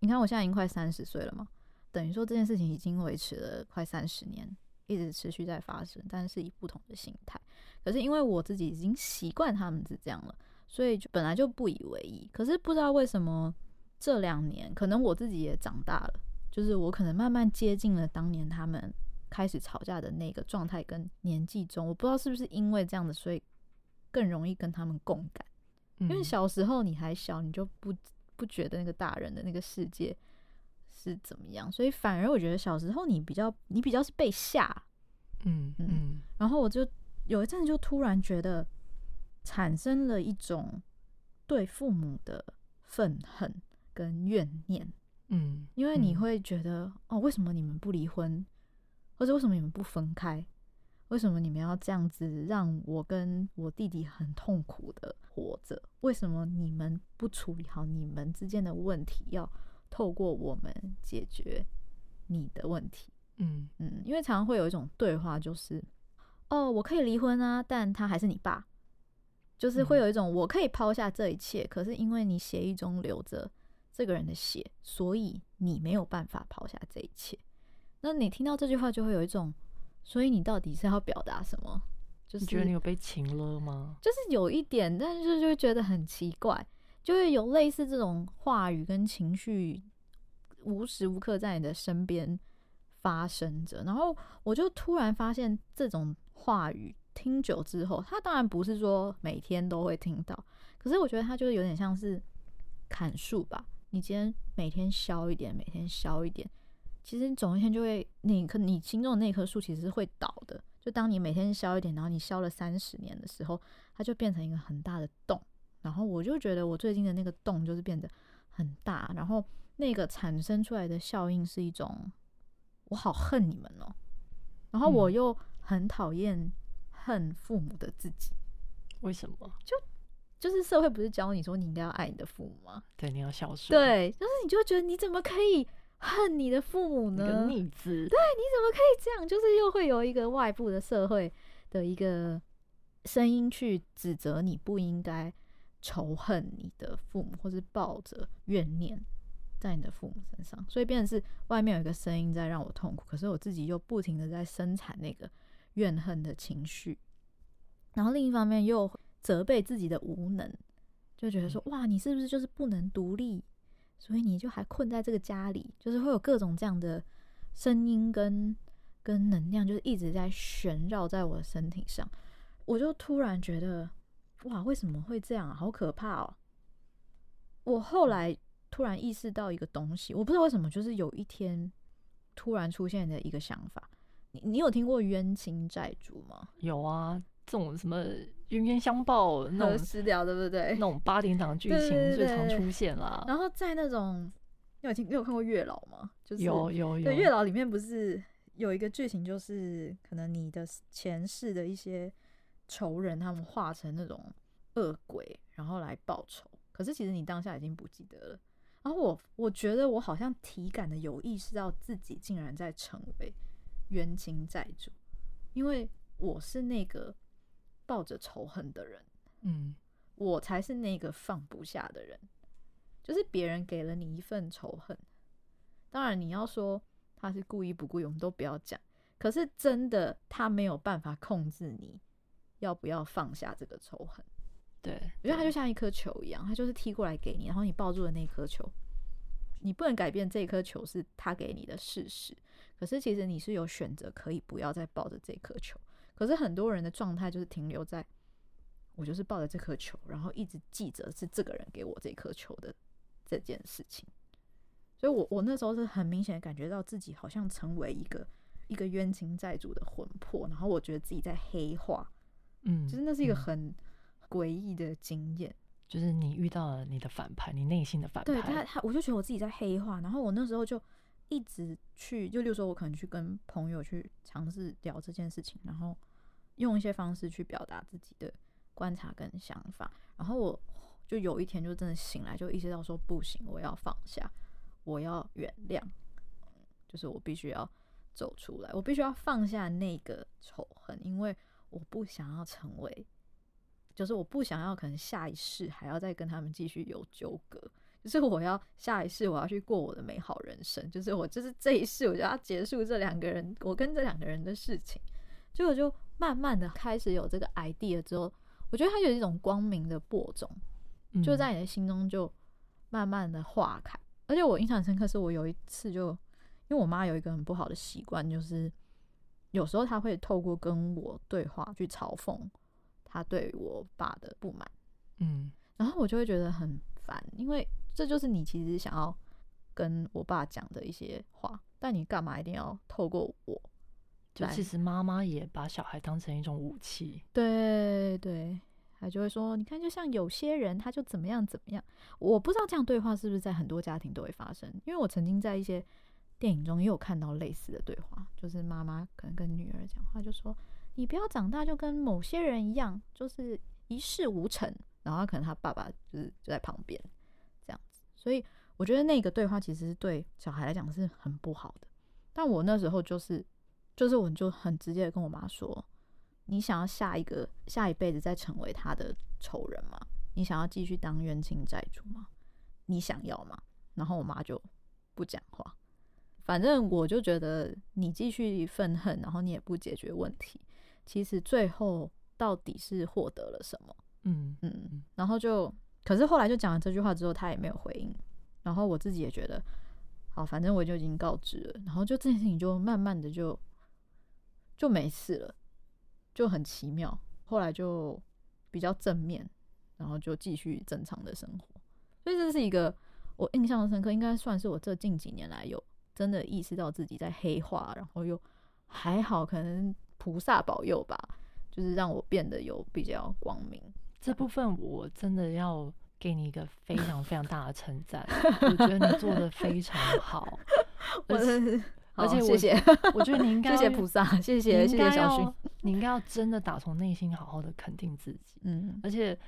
你看，我现在已经快三十岁了嘛，等于说这件事情已经维持了快三十年，一直持续在发生，但是以不同的心态。可是因为我自己已经习惯他们是这样了，所以就本来就不以为意。可是不知道为什么这两年，可能我自己也长大了，就是我可能慢慢接近了当年他们开始吵架的那个状态跟年纪中，我不知道是不是因为这样的，所以更容易跟他们共感。因为小时候你还小，你就不。不觉得那个大人的那个世界是怎么样，所以反而我觉得小时候你比较你比较是被吓，嗯嗯，嗯然后我就有一阵子就突然觉得产生了一种对父母的愤恨跟怨念，嗯，因为你会觉得哦，为什么你们不离婚，或者为什么你们不分开？为什么你们要这样子让我跟我弟弟很痛苦的活着？为什么你们不处理好你们之间的问题，要透过我们解决你的问题？嗯嗯，因为常常会有一种对话，就是哦，我可以离婚啊，但他还是你爸，就是会有一种我可以抛下这一切，可是因为你协议中留着这个人的血，所以你没有办法抛下这一切。那你听到这句话，就会有一种。所以你到底是要表达什么？就是你觉得你有被情了吗？就是有一点，但是就会觉得很奇怪，就会有类似这种话语跟情绪无时无刻在你的身边发生着。然后我就突然发现，这种话语听久之后，它当然不是说每天都会听到，可是我觉得它就是有点像是砍树吧。你今天每天削一点，每天削一点。其实你总有一天就会，你可你心中的那棵树其实是会倒的。就当你每天削一点，然后你削了三十年的时候，它就变成一个很大的洞。然后我就觉得我最近的那个洞就是变得很大，然后那个产生出来的效应是一种，我好恨你们哦，然后我又很讨厌恨父母的自己。为什么？就就是社会不是教你说你应该要爱你的父母吗？对，你要孝顺。对，就是你就觉得你怎么可以恨你的父母呢？逆子。对，你怎么可以这样？就是又会有一个外部的社会的一个声音去指责你不应该仇恨你的父母，或是抱着怨念在你的父母身上。所以变成是外面有一个声音在让我痛苦，可是我自己又不停的在生产那个怨恨的情绪，然后另一方面又。责备自己的无能，就觉得说哇，你是不是就是不能独立？所以你就还困在这个家里，就是会有各种这样的声音跟跟能量，就是一直在旋绕在我的身体上。我就突然觉得哇，为什么会这样？好可怕哦！我后来突然意识到一个东西，我不知道为什么，就是有一天突然出现的一个想法。你你有听过冤亲债主吗？有啊。这种什么冤冤相报那种失掉，对不对？那种八点档剧情最常出现啦。然后在那种，你有听，你有看过月老吗？就是有有有。对，月老里面不是有一个剧情，就是可能你的前世的一些仇人，他们化成那种恶鬼，然后来报仇。可是其实你当下已经不记得了。然后我我觉得我好像体感的有意识到自己竟然在成为冤亲债主，因为我是那个。抱着仇恨的人，嗯，我才是那个放不下的人。就是别人给了你一份仇恨，当然你要说他是故意不故意，我们都不要讲。可是真的，他没有办法控制你要不要放下这个仇恨。对，因为他就像一颗球一样，他就是踢过来给你，然后你抱住了那颗球，你不能改变这颗球是他给你的事实。可是其实你是有选择，可以不要再抱着这颗球。可是很多人的状态就是停留在，我就是抱着这颗球，然后一直记着是这个人给我这颗球的这件事情。所以我我那时候是很明显感觉到自己好像成为一个一个冤亲债主的魂魄，然后我觉得自己在黑化，嗯，其实那是一个很诡异的经验，就是你遇到了你的反派，你内心的反派，对他他，我就觉得我自己在黑化，然后我那时候就。一直去，就例如说，我可能去跟朋友去尝试聊这件事情，然后用一些方式去表达自己的观察跟想法，然后我就有一天就真的醒来，就意识到说不行，我要放下，我要原谅，就是我必须要走出来，我必须要放下那个仇恨，因为我不想要成为，就是我不想要可能下一世还要再跟他们继续有纠葛。就是我要下一世，我要去过我的美好人生。就是我，就是这一世，我就要结束这两个人，我跟这两个人的事情。所以我就慢慢的开始有这个 idea 之后，我觉得它有一种光明的播种，就在你的心中就慢慢的化开。而且我印象深刻，是我有一次就，因为我妈有一个很不好的习惯，就是有时候她会透过跟我对话去嘲讽她对我爸的不满。嗯，然后我就会觉得很烦，因为。这就是你其实想要跟我爸讲的一些话，但你干嘛一定要透过我？就其实妈妈也把小孩当成一种武器。对对，他就会说：“你看，就像有些人，他就怎么样怎么样。”我不知道这样对话是不是在很多家庭都会发生，因为我曾经在一些电影中也有看到类似的对话，就是妈妈可能跟女儿讲话，就说：“你不要长大就跟某些人一样，就是一事无成。”然后可能他爸爸就是就在旁边。所以我觉得那个对话其实是对小孩来讲是很不好的。但我那时候就是，就是我就很直接的跟我妈说：“你想要下一个下一辈子再成为他的仇人吗？你想要继续当冤亲债主吗？你想要吗？”然后我妈就不讲话。反正我就觉得你继续愤恨，然后你也不解决问题，其实最后到底是获得了什么？嗯嗯，然后就。可是后来就讲了这句话之后，他也没有回应。然后我自己也觉得，好，反正我就已经告知了。然后就这件事情就慢慢的就就没事了，就很奇妙。后来就比较正面，然后就继续正常的生活。所以这是一个我印象深刻，应该算是我这近几年来有真的意识到自己在黑化，然后又还好，可能菩萨保佑吧，就是让我变得有比较光明。这部分我真的要给你一个非常非常大的称赞，我觉得你做的非常好，而且而且我谢谢，我觉得你应 该谢谢菩萨，谢谢谢谢小薰，你应该要真的打从内心好好的肯定自己，嗯，而且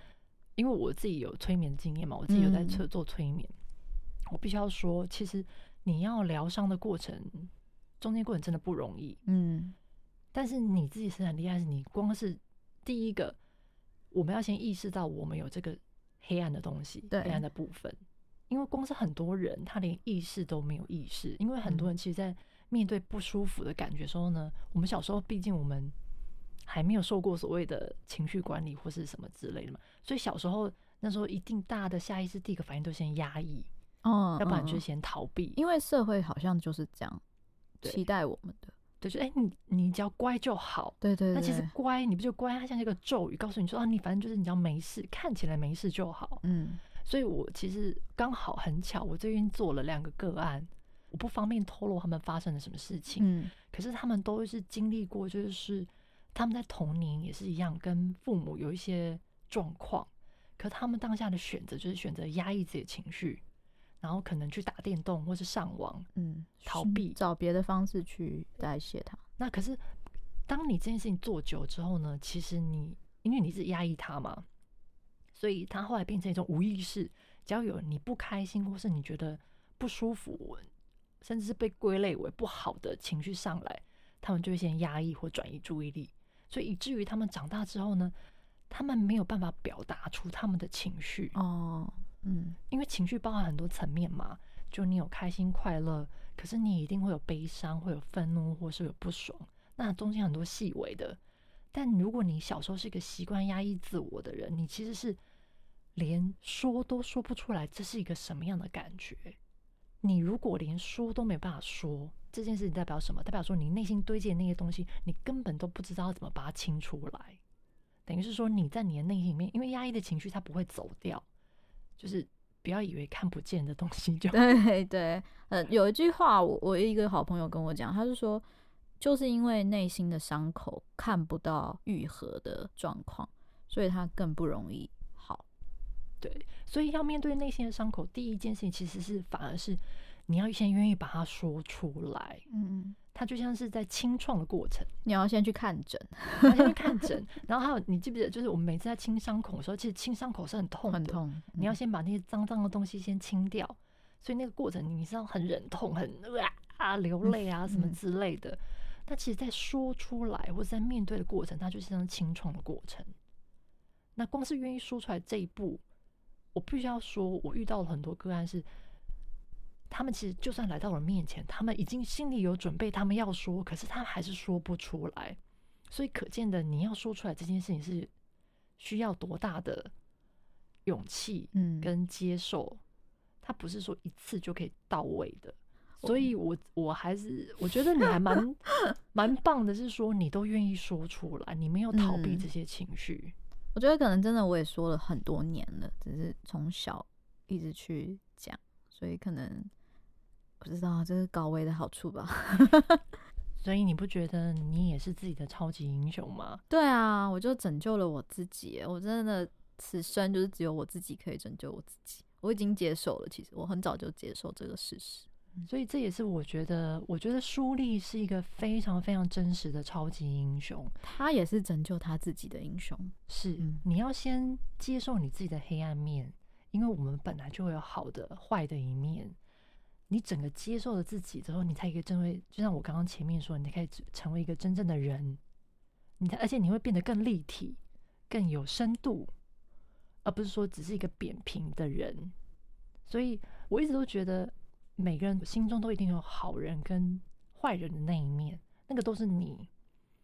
因为我自己有催眠经验嘛，我自己有在做做催眠，嗯、我必须要说，其实你要疗伤的过程，中间过程真的不容易。嗯，但是你自己是很厉害，是你光是第一个，我们要先意识到我们有这个黑暗的东西，对黑暗的部分。因为光是很多人，他连意识都没有意识。因为很多人其实，在面对不舒服的感觉时候呢，嗯、我们小时候毕竟我们还没有受过所谓的情绪管理或是什么之类的嘛，所以小时候那时候一定大的下意识第一个反应都先压抑，哦，要不然就先逃避。因为社会好像就是这样期待我们的，对，就哎、欸，你你只要乖就好，对，对对。那其实乖，你不就乖？它像一个咒语，告诉你说啊，你反正就是你只要没事，看起来没事就好，嗯。所以，我其实刚好很巧，我最近做了两个个案，我不方便透露他们发生了什么事情。嗯，可是他们都是经历过，就是他们在童年也是一样，跟父母有一些状况，可他们当下的选择就是选择压抑自己的情绪，然后可能去打电动或是上网，嗯，逃避，找别的方式去代谢它。那可是，当你这件事情做久之后呢，其实你因为你是压抑它嘛。所以他后来变成一种无意识，只要有你不开心或是你觉得不舒服，甚至是被归类为不好的情绪上来，他们就会先压抑或转移注意力，所以以至于他们长大之后呢，他们没有办法表达出他们的情绪。哦，嗯，因为情绪包含很多层面嘛，就你有开心快乐，可是你一定会有悲伤，会有愤怒，或是有不爽，那中间很多细微的。但如果你小时候是一个习惯压抑自我的人，你其实是连说都说不出来，这是一个什么样的感觉？你如果连说都没办法说，这件事情代表什么？代表说你内心堆积的那些东西，你根本都不知道怎么把它清出来。等于是说你在你的内心里面，因为压抑的情绪它不会走掉，就是不要以为看不见的东西就对 对。嗯，有一句话，我我一个好朋友跟我讲，他是说。就是因为内心的伤口看不到愈合的状况，所以他更不容易好。对，所以要面对内心的伤口，第一件事情其实是反而是你要先愿意把它说出来。嗯嗯，它就像是在清创的过程，你要先去看诊，要先去看诊。然后还有，你记不记得，就是我们每次在清伤口的时候，其实清伤口是很痛的，很痛。嗯、你要先把那些脏脏的东西先清掉，所以那个过程你是要很忍痛、很啊流泪啊什么之类的。嗯嗯那其实，在说出来或者在面对的过程，它就是这样清创的过程。那光是愿意说出来这一步，我必须要说，我遇到了很多个案是，他们其实就算来到我面前，他们已经心里有准备，他们要说，可是他还是说不出来。所以可见的，你要说出来这件事情是需要多大的勇气，嗯，跟接受，它不是说一次就可以到位的。所以我，我我还是我觉得你还蛮 蛮棒的，是说你都愿意说出来，你没有逃避这些情绪。嗯。我觉得可能真的我也说了很多年了，只是从小一直去讲，所以可能不知道这是高危的好处吧。所以你不觉得你也是自己的超级英雄吗？对啊，我就拯救了我自己，我真的此生就是只有我自己可以拯救我自己。我已经接受了，其实我很早就接受这个事实。所以这也是我觉得，我觉得舒丽是一个非常非常真实的超级英雄。他也是拯救他自己的英雄。是，嗯，你要先接受你自己的黑暗面，因为我们本来就会有好的、坏的一面。你整个接受了自己之后，你才可以成为，就像我刚刚前面说，你可以成为一个真正的人。你才，而且你会变得更立体、更有深度，而不是说只是一个扁平的人。所以我一直都觉得。每个人心中都一定有好人跟坏人的那一面，那个都是你。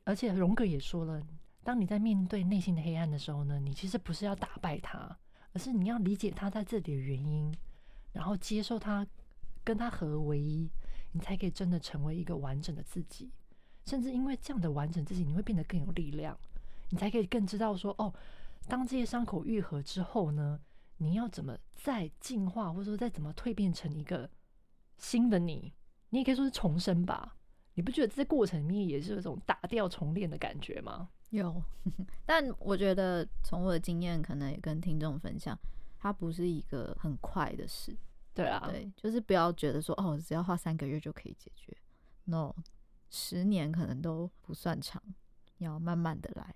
而且荣格也说了，当你在面对内心的黑暗的时候呢，你其实不是要打败他，而是你要理解他在这里的原因，然后接受他，跟他合为一，你才可以真的成为一个完整的自己。甚至因为这样的完整自己，你会变得更有力量，你才可以更知道说，哦，当这些伤口愈合之后呢，你要怎么再进化，或者说再怎么蜕变成一个。新的你，你也可以说是重生吧？你不觉得这过程里面也是有种打掉重练的感觉吗？有，但我觉得从我的经验，可能也跟听众分享，它不是一个很快的事。对啊，对，就是不要觉得说哦，只要花三个月就可以解决。No，十年可能都不算长，要慢慢的来。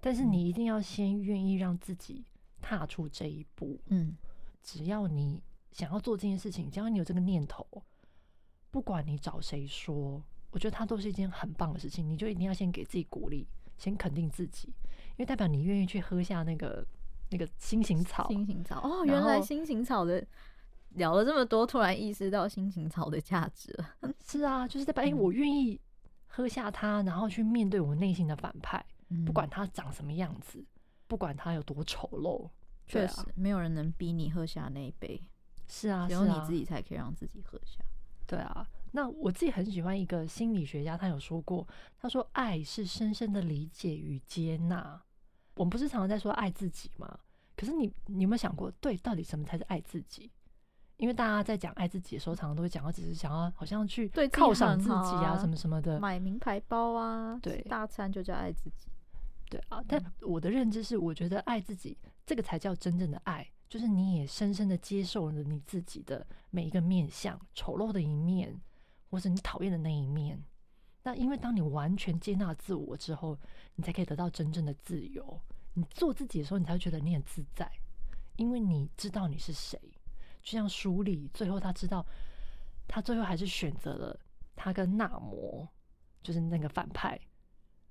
但是你一定要先愿意让自己踏出这一步。嗯，只要你想要做这件事情，只要你有这个念头，不管你找谁说，我觉得它都是一件很棒的事情。你就一定要先给自己鼓励，先肯定自己，因为代表你愿意去喝下那个那个心形草。心形草哦，原来心形草的聊了这么多，突然意识到心情草的价值了。是啊，就是在表哎、欸，我愿意喝下它，然后去面对我内心的反派。不管他长什么样子，不管他有多丑陋，确实没有人能逼你喝下那一杯。是啊，只有你自己才可以让自己喝下。对啊，那我自己很喜欢一个心理学家，他有说过，他说爱是深深的理解与接纳。我们不是常常在说爱自己吗？可是你你有没有想过，对，到底什么才是爱自己？因为大家在讲爱自己的时候，常常都会讲到，只是想要好像去对犒赏自己啊，什么什么的，买名牌包啊，对，大餐就叫爱自己。对啊，但我的认知是，我觉得爱自己这个才叫真正的爱，就是你也深深的接受了你自己的每一个面相，丑陋的一面，或是你讨厌的那一面。那因为当你完全接纳自我之后，你才可以得到真正的自由。你做自己的时候，你才会觉得你很自在，因为你知道你是谁。就像书里最后他知道，他最后还是选择了他跟纳摩，就是那个反派。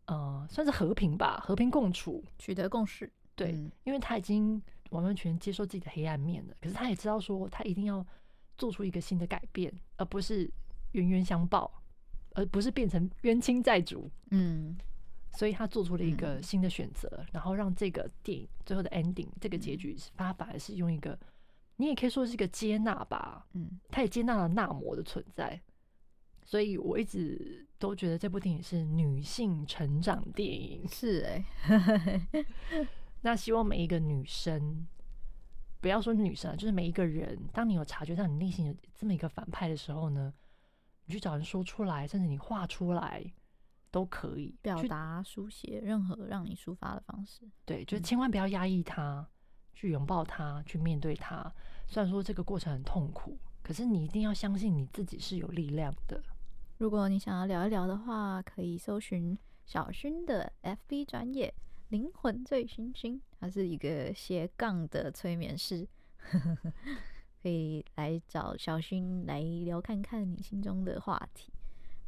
呃，算是和平吧，和平共处，取得共识。对，嗯、因为他已经完完全接受自己的黑暗面了，可是他也知道说，他一定要做出一个新的改变，而不是冤冤相报，而不是变成冤亲债主。嗯，所以他做出了一个新的选择，嗯、然后让这个电影最后的 ending 这个结局，他反而是用一个，你也可以说是一个接纳吧。嗯，他也接纳了纳摩的存在。所以我一直都觉得这部电影是女性成长电影，是哎、欸。那希望每一个女生，不要说女生，就是每一个人，当你有察觉到你内心有这么一个反派的时候呢，你去找人说出来，甚至你画出来都可以表达、书写任何让你抒发的方式。对，就是千万不要压抑它，嗯、去拥抱它，去面对它。虽然说这个过程很痛苦，可是你一定要相信你自己是有力量的。如果你想要聊一聊的话，可以搜寻小薰的 FB 专业“灵魂醉醺醺”，他是一个斜杠的催眠师，可以来找小薰来聊看看你心中的话题。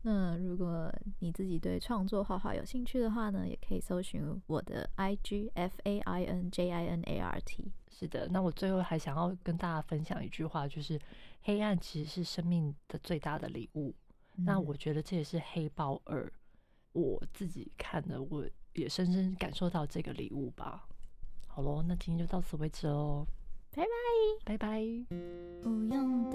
那如果你自己对创作画画有兴趣的话呢，也可以搜寻我的 IG F A I N J I N A R T。是的，那我最后还想要跟大家分享一句话，就是黑暗其实是生命的最大的礼物。那我觉得这也是《黑豹二》，我自己看的，我也深深感受到这个礼物吧。好喽，那今天就到此为止喽，拜拜，拜拜。不用